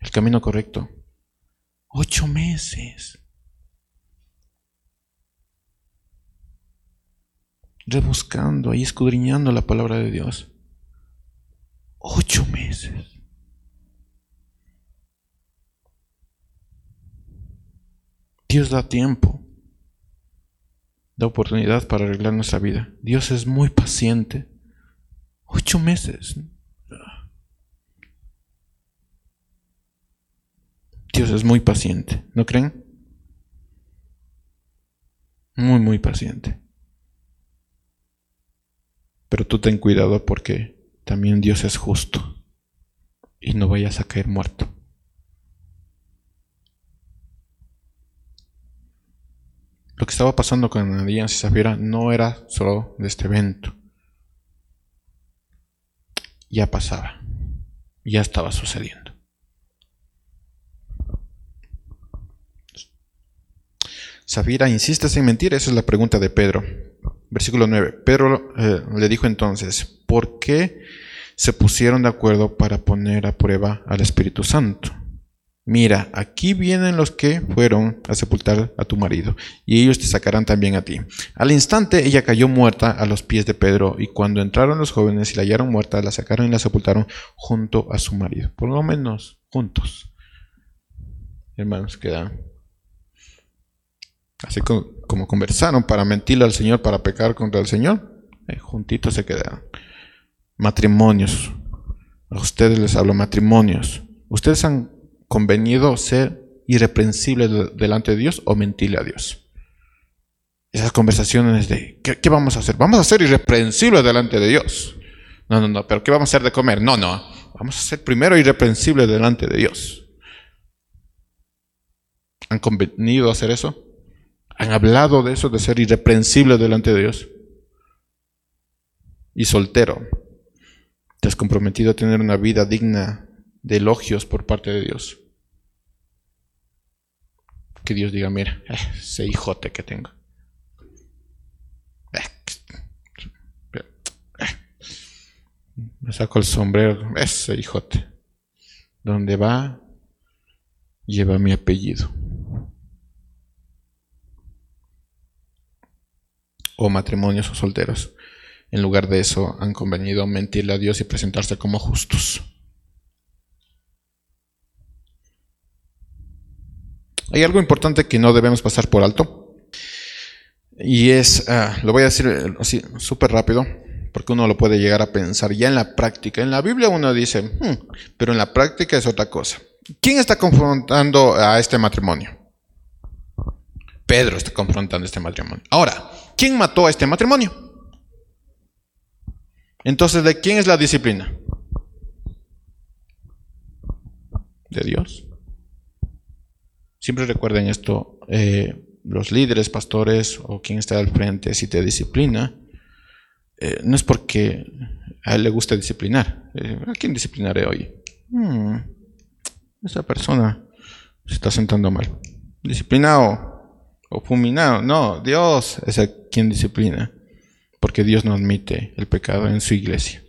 el camino correcto? Ocho meses. Rebuscando y escudriñando la palabra de Dios. Ocho meses. Dios da tiempo, da oportunidad para arreglar nuestra vida. Dios es muy paciente. Ocho meses. Dios es muy paciente, ¿no creen? Muy, muy paciente. Pero tú ten cuidado porque también Dios es justo y no vayas a caer muerto. Lo que estaba pasando con Ananías y Zafira no era solo de este evento ya pasaba, ya estaba sucediendo. Zafira, ¿insistes en mentir? Esa es la pregunta de Pedro. Versículo 9. Pedro eh, le dijo entonces, ¿por qué se pusieron de acuerdo para poner a prueba al Espíritu Santo? Mira, aquí vienen los que fueron a sepultar a tu marido, y ellos te sacarán también a ti. Al instante ella cayó muerta a los pies de Pedro, y cuando entraron los jóvenes y la hallaron muerta, la sacaron y la sepultaron junto a su marido. Por lo menos juntos. Hermanos, quedan. Así como, conversaron para mentirle al Señor, para pecar contra el Señor, eh, juntitos se quedaron. Matrimonios. A ustedes les hablo matrimonios. Ustedes han convenido ser irreprensible delante de Dios o mentirle a Dios. Esas conversaciones de, ¿qué, vamos a hacer? Vamos a ser irreprensibles delante de Dios. No, no, no, pero ¿qué vamos a hacer de comer? No, no, vamos a ser primero irreprensibles delante de Dios. ¿Han convenido hacer eso? ¿Han hablado de eso, de ser irreprensible delante de Dios? Y soltero, ¿te has comprometido a tener una vida digna de elogios por parte de Dios? Que Dios diga, mira, eh, ese hijote que tengo. Eh, me saco el sombrero, ese hijote. Donde va, lleva mi apellido. O matrimonios o solteros. En lugar de eso, han convenido mentirle a Dios y presentarse como justos. Hay algo importante que no debemos pasar por alto. Y es, ah, lo voy a decir eh, así súper rápido, porque uno lo puede llegar a pensar ya en la práctica. En la Biblia uno dice, hmm", pero en la práctica es otra cosa. ¿Quién está confrontando a este matrimonio? Pedro está confrontando este matrimonio. Ahora, ¿quién mató a este matrimonio? Entonces, ¿de quién es la disciplina? De Dios. Siempre recuerden esto, eh, los líderes, pastores o quien está al frente, si te disciplina, eh, no es porque a él le gusta disciplinar. Eh, ¿A quién disciplinaré hoy? Hmm, esa persona se está sentando mal. Disciplinado o fulminado. No, Dios es el quien disciplina. Porque Dios no admite el pecado en su iglesia.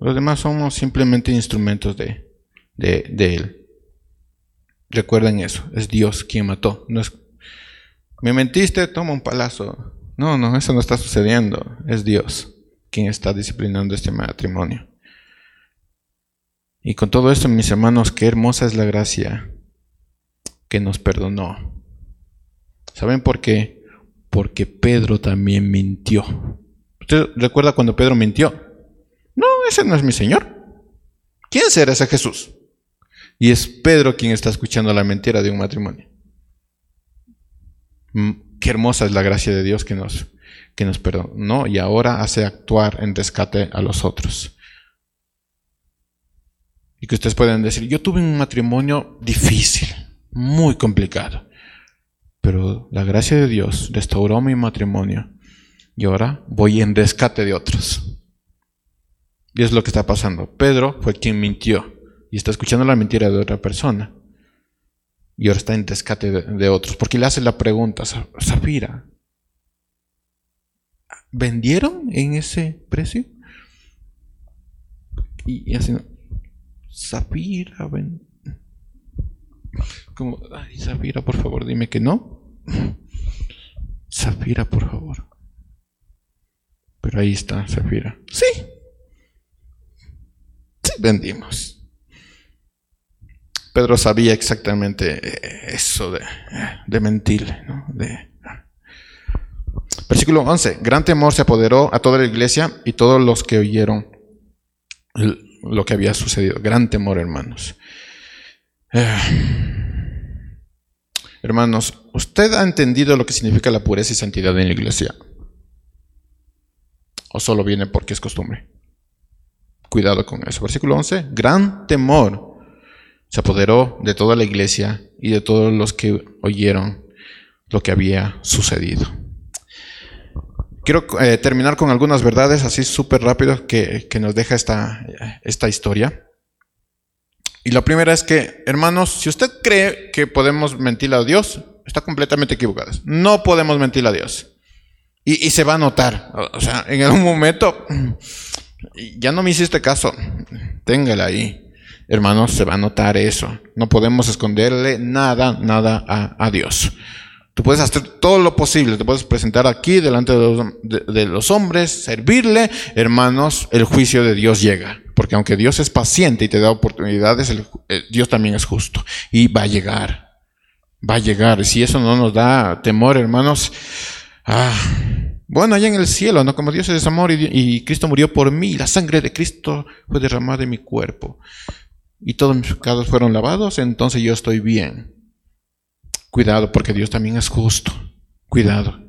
Los demás somos simplemente instrumentos de, de Él. Recuerden eso, es Dios quien mató. No es, me mentiste, toma un palazo. No, no, eso no está sucediendo. Es Dios quien está disciplinando este matrimonio. Y con todo esto, mis hermanos, qué hermosa es la gracia que nos perdonó. ¿Saben por qué? Porque Pedro también mintió. ¿Usted recuerda cuando Pedro mintió? No, ese no es mi Señor. ¿Quién será ese Jesús? Y es Pedro quien está escuchando la mentira de un matrimonio. Mm, qué hermosa es la gracia de Dios que nos, que nos perdonó y ahora hace actuar en rescate a los otros. Y que ustedes pueden decir, yo tuve un matrimonio difícil, muy complicado, pero la gracia de Dios restauró mi matrimonio y ahora voy en rescate de otros. Y es lo que está pasando. Pedro fue quien mintió y está escuchando la mentira de otra persona. Y ahora está en rescate de, otros. Porque le hace la pregunta, Zafira, ¿vendieron en ese precio? Y, así, Zafira, ven. Como, ay, Zafira, por favor, dime que no. <laughs> Zafira, por favor. Pero ahí está Zafira. Sí. Sí, vendimos. Pedro sabía exactamente eh, eso de, mentir. Versículo 11. Gran temor se apoderó a toda la iglesia y todos los que oyeron lo que había sucedido. Gran temor, hermanos. Eh, hermanos, ¿usted ha entendido lo que significa la pureza y santidad en la iglesia? ¿O solo viene porque es costumbre? Cuidado con eso. Versículo 11. Gran temor se apoderó de toda la iglesia y de todos los que oyeron lo que había sucedido. Quiero eh, terminar con algunas verdades así súper rápido que, que, nos deja esta, esta historia. Y la primera es que, hermanos, si usted cree que podemos mentirle a Dios, está completamente equivocado. No podemos mentirle a Dios. Y, y se va a notar. O sea, en algún momento, <clears throat> ya no me hiciste caso, téngala ahí. Hermanos, se va a notar eso. No podemos esconderle nada, nada a, Dios. Tú puedes hacer todo lo posible, te puedes presentar aquí delante de los, hombres, servirle, hermanos, el juicio de Dios llega. Porque aunque Dios es paciente y te da oportunidades, eh, Dios también es justo y va a llegar. Va a llegar. Y si eso no nos da temor, hermanos, ah, bueno, allá en el cielo, ¿no? Como Dios es amor y, y Cristo murió por mí, la sangre de Cristo fue derramada en mi cuerpo y todos mis pecados fueron lavados, entonces yo estoy bien. Cuidado, porque Dios también es justo. Cuidado.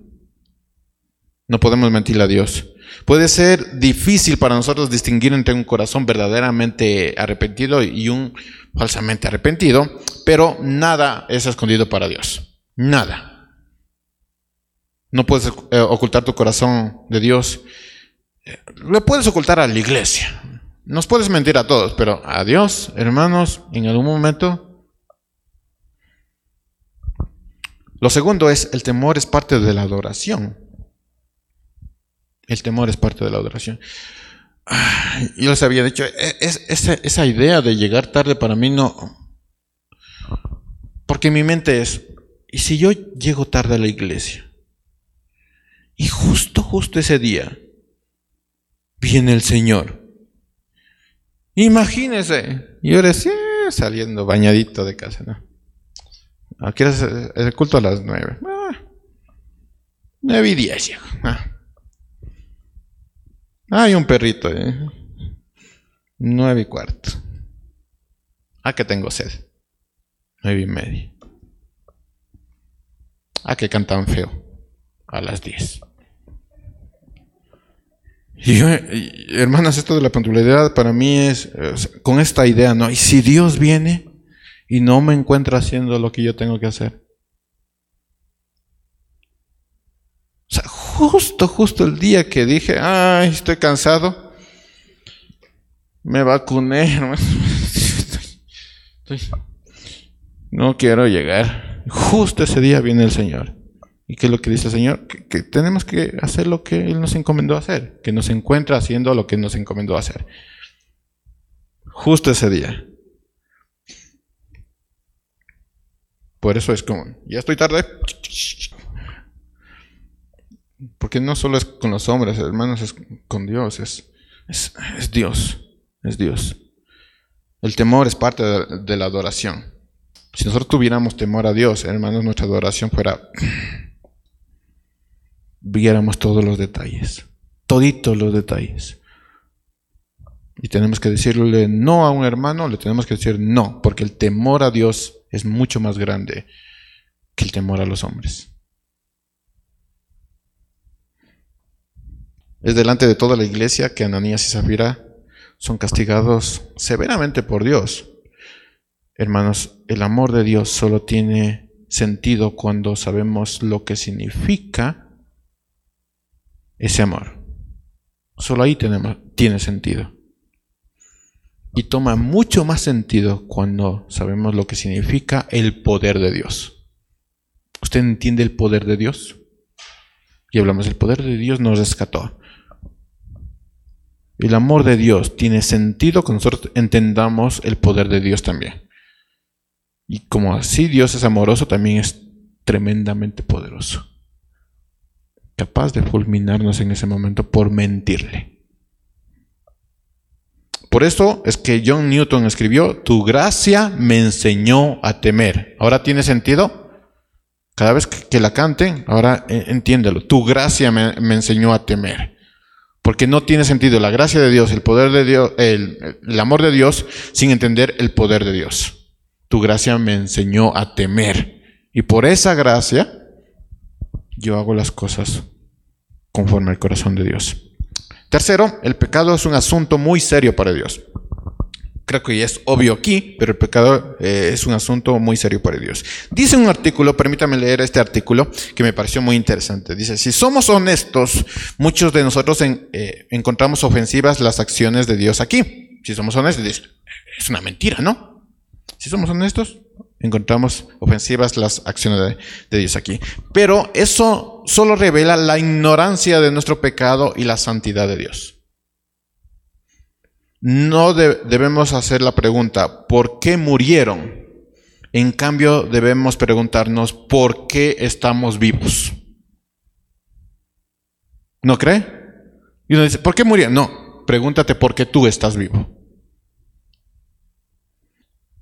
No podemos mentirle a Dios. Puede ser difícil para nosotros distinguir entre un corazón verdaderamente arrepentido y un falsamente arrepentido, pero nada es escondido para Dios. Nada. No puedes eh, ocultar tu corazón de Dios. Le puedes ocultar a la iglesia. Nos puedes mentir a todos, pero a Dios, hermanos, en algún momento Lo segundo es, el temor es parte de la adoración. El temor es parte de la adoración. Yo les había dicho, e, esa, idea de llegar tarde para mí no... Porque mi mente es, ¿y si yo llego tarde a la iglesia? Y justo, justo ese día viene el Señor. Imagínese, yo decía, saliendo bañadito de casa, ¿no? Aquí es el culto a las nueve. Ah, nueve y diez, ah. Hay un perrito, ¿eh? Nueve y cuarto. Ah, que tengo sed. Nueve y media. Ah, que cantan feo. A las diez. Y hermanas, esto de la puntualidad para mí es con esta idea, ¿no? Y si Dios viene, y no me encuentro haciendo lo que yo tengo que hacer. O sea, justo, justo el día que dije, ay, estoy cansado, me vacuné. <laughs> no quiero llegar. Justo ese día viene el Señor. ¿Y qué es lo que dice el Señor? Que, tenemos que hacer lo que Él nos encomendó hacer, que nos encuentra haciendo lo que nos encomendó hacer. Justo ese día. Por eso es como, ya estoy tarde. Porque no solo es con los hombres, hermanos, es con Dios, es, es, Dios, es Dios. El temor es parte de, la adoración. Si nosotros tuviéramos temor a Dios, hermanos, nuestra adoración fuera, viéramos todos los detalles, toditos los detalles. Y tenemos que decirle no a un hermano, le tenemos que decir no, porque el temor a Dios es mucho más grande que el temor a los hombres. Es delante de toda la iglesia que Ananías y Zafira son castigados severamente por Dios. Hermanos, el amor de Dios solo tiene sentido cuando sabemos lo que significa ese amor. Solo ahí tiene sentido. Y toma mucho más sentido cuando sabemos lo que significa el poder de Dios. ¿Usted entiende el poder de Dios? Y hablamos, el poder de Dios nos rescató. El amor de Dios tiene sentido cuando nosotros entendamos el poder de Dios también. Y como así Dios es amoroso, también es tremendamente poderoso. Capaz de fulminarnos en ese momento por mentirle. Por eso es que John Newton escribió, tu gracia me enseñó a temer. ¿Ahora tiene sentido? Cada vez que la canten, ahora eh, entiéndelo. Tu gracia me, enseñó a temer. Porque no tiene sentido la gracia de Dios, el poder de Dios, el amor de Dios, sin entender el poder de Dios. Tu gracia me enseñó a temer. Y por esa gracia, yo hago las cosas conforme al corazón de Dios. Tercero, el pecado es un asunto muy serio para Dios. Creo que ya es obvio aquí, pero el pecado eh, es un asunto muy serio para Dios. Dice un artículo, permítame leer este artículo que me pareció muy interesante. Dice, si somos honestos, muchos de nosotros eh, encontramos ofensivas las acciones de Dios aquí. Si somos honestos, es una mentira, ¿no? Si somos honestos, encontramos ofensivas las acciones de, Dios aquí. Pero eso solo revela la ignorancia de nuestro pecado y la santidad de Dios. No debemos hacer la pregunta, ¿por qué murieron? En cambio, debemos preguntarnos, ¿por qué estamos vivos? ¿No cree? Y uno dice, ¿por qué murieron? No, pregúntate por qué tú estás vivo.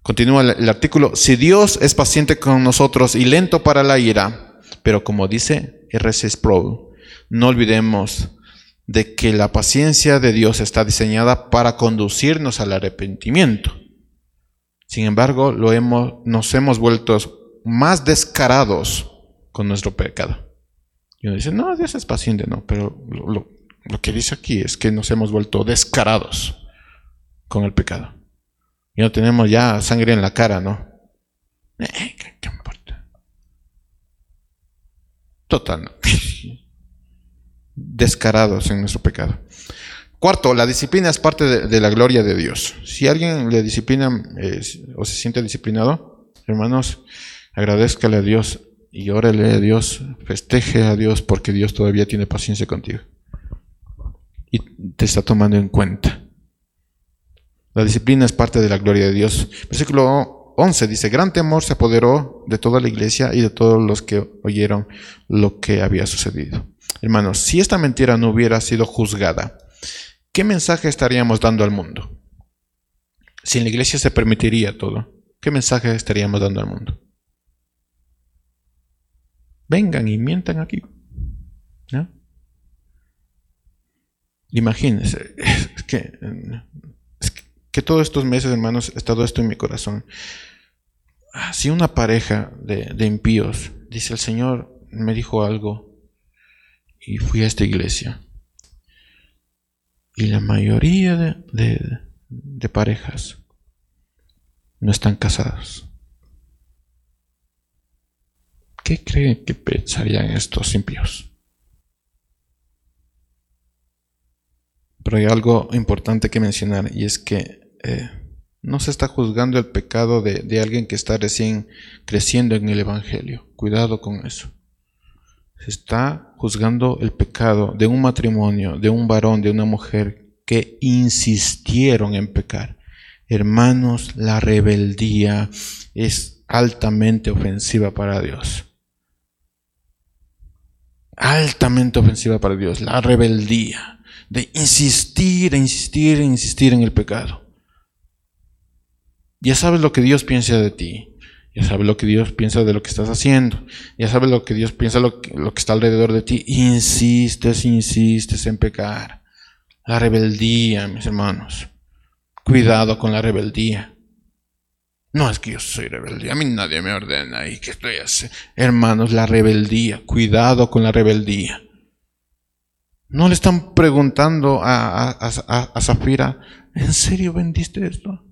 Continúa el artículo, si Dios es paciente con nosotros y lento para la ira, pero como dice R.C. Sproul, no olvidemos de que la paciencia de Dios está diseñada para conducirnos al arrepentimiento. Sin embargo, lo hemos, nos hemos vuelto más descarados con nuestro pecado. Y uno dice, no, Dios es paciente, no, pero lo, lo que dice aquí es que nos hemos vuelto descarados con el pecado. Y no tenemos ya sangre en la cara, ¿no? Eh, ¿Qué, importa? Total. Descarados en nuestro pecado. Cuarto, la disciplina es parte de, la gloria de Dios. Si alguien le disciplina o se siente disciplinado, hermanos, agradezcale a Dios y órale a Dios, festeje a Dios porque Dios todavía tiene paciencia contigo. Y te está tomando en cuenta. La disciplina es parte de la gloria de Dios. Versículo 11 dice, gran temor se apoderó de toda la iglesia y de todos los que oyeron lo que había sucedido. Hermanos, si esta mentira no hubiera sido juzgada, ¿qué mensaje estaríamos dando al mundo? Si en la iglesia se permitiría todo, ¿qué mensaje estaríamos dando al mundo? Vengan y mientan aquí. Imagínense, <laughs> es que que todos estos meses, hermanos, ha estado esto en mi corazón. Si una pareja de, impíos, dice el Señor, me dijo algo y fui a esta iglesia. Y la mayoría de, de parejas no están casadas. ¿Qué creen que pensarían estos impíos? Pero hay algo importante que mencionar y es que eh, no se está juzgando el pecado de, alguien que está recién creciendo en el Evangelio. Cuidado con eso. Se está juzgando el pecado de un matrimonio, de un varón, de una mujer que insistieron en pecar. Hermanos, la rebeldía es altamente ofensiva para Dios. Altamente ofensiva para Dios, la rebeldía de insistir, insistir, insistir en el pecado. Ya sabes lo que Dios piensa de ti. Ya sabes lo que Dios piensa de lo que estás haciendo. Ya sabes lo que Dios piensa lo que, lo que está alrededor de ti. Insistes, insistes en pecar. La rebeldía, mis hermanos. Cuidado con la rebeldía. No es que yo soy rebelde, a mí nadie me ordena y que estoy así. Hermanos, la rebeldía, cuidado con la rebeldía. No le están preguntando a, a, a Zafira, ¿en serio vendiste esto?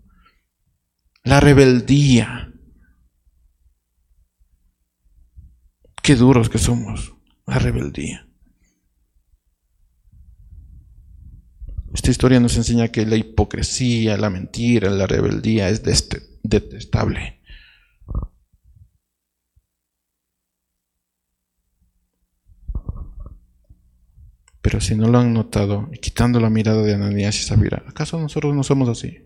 La rebeldía. Qué duros que somos, la rebeldía. Esta historia nos enseña que la hipocresía, la mentira, la rebeldía es detestable. Pero si no lo han notado, quitando la mirada de Ananías y Zafira, ¿acaso nosotros no somos así?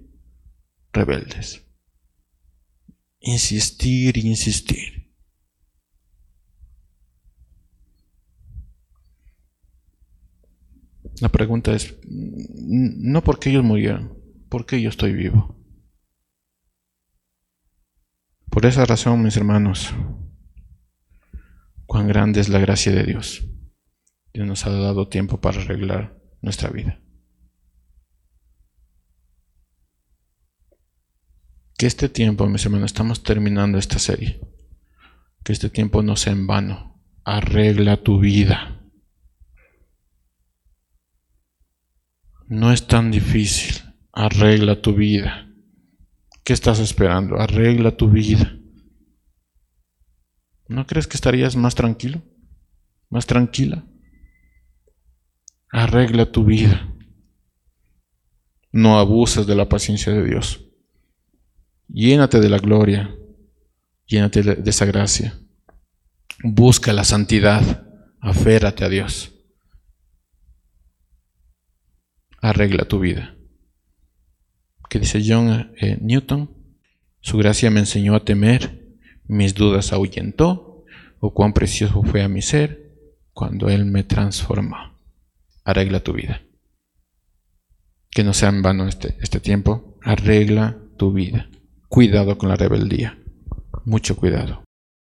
Rebeldes. Insistir, insistir. La pregunta es, no porque ellos murieron, porque yo estoy vivo. Por esa razón, mis hermanos, cuán grande es la gracia de Dios. Dios nos ha dado tiempo para arreglar nuestra vida. Que este tiempo, mis hermanos, estamos terminando esta serie. Que este tiempo no sea en vano. Arregla tu vida. No es tan difícil. Arregla tu vida. ¿Qué estás esperando? Arregla tu vida. ¿No crees que estarías más tranquilo? ¿Más tranquila? Arregla tu vida. No abuses de la paciencia de Dios. Llénate de la gloria. Llénate de esa gracia. Busca la santidad. Aférrate a Dios. Arregla tu vida. ¿Qué dice John eh, Newton? Su gracia me enseñó a temer, mis dudas ahuyentó, o cuán precioso fue a mi ser cuando Él me transformó arregla tu vida. Que no sea en vano este, este tiempo, arregla tu vida. Cuidado con la rebeldía, mucho cuidado.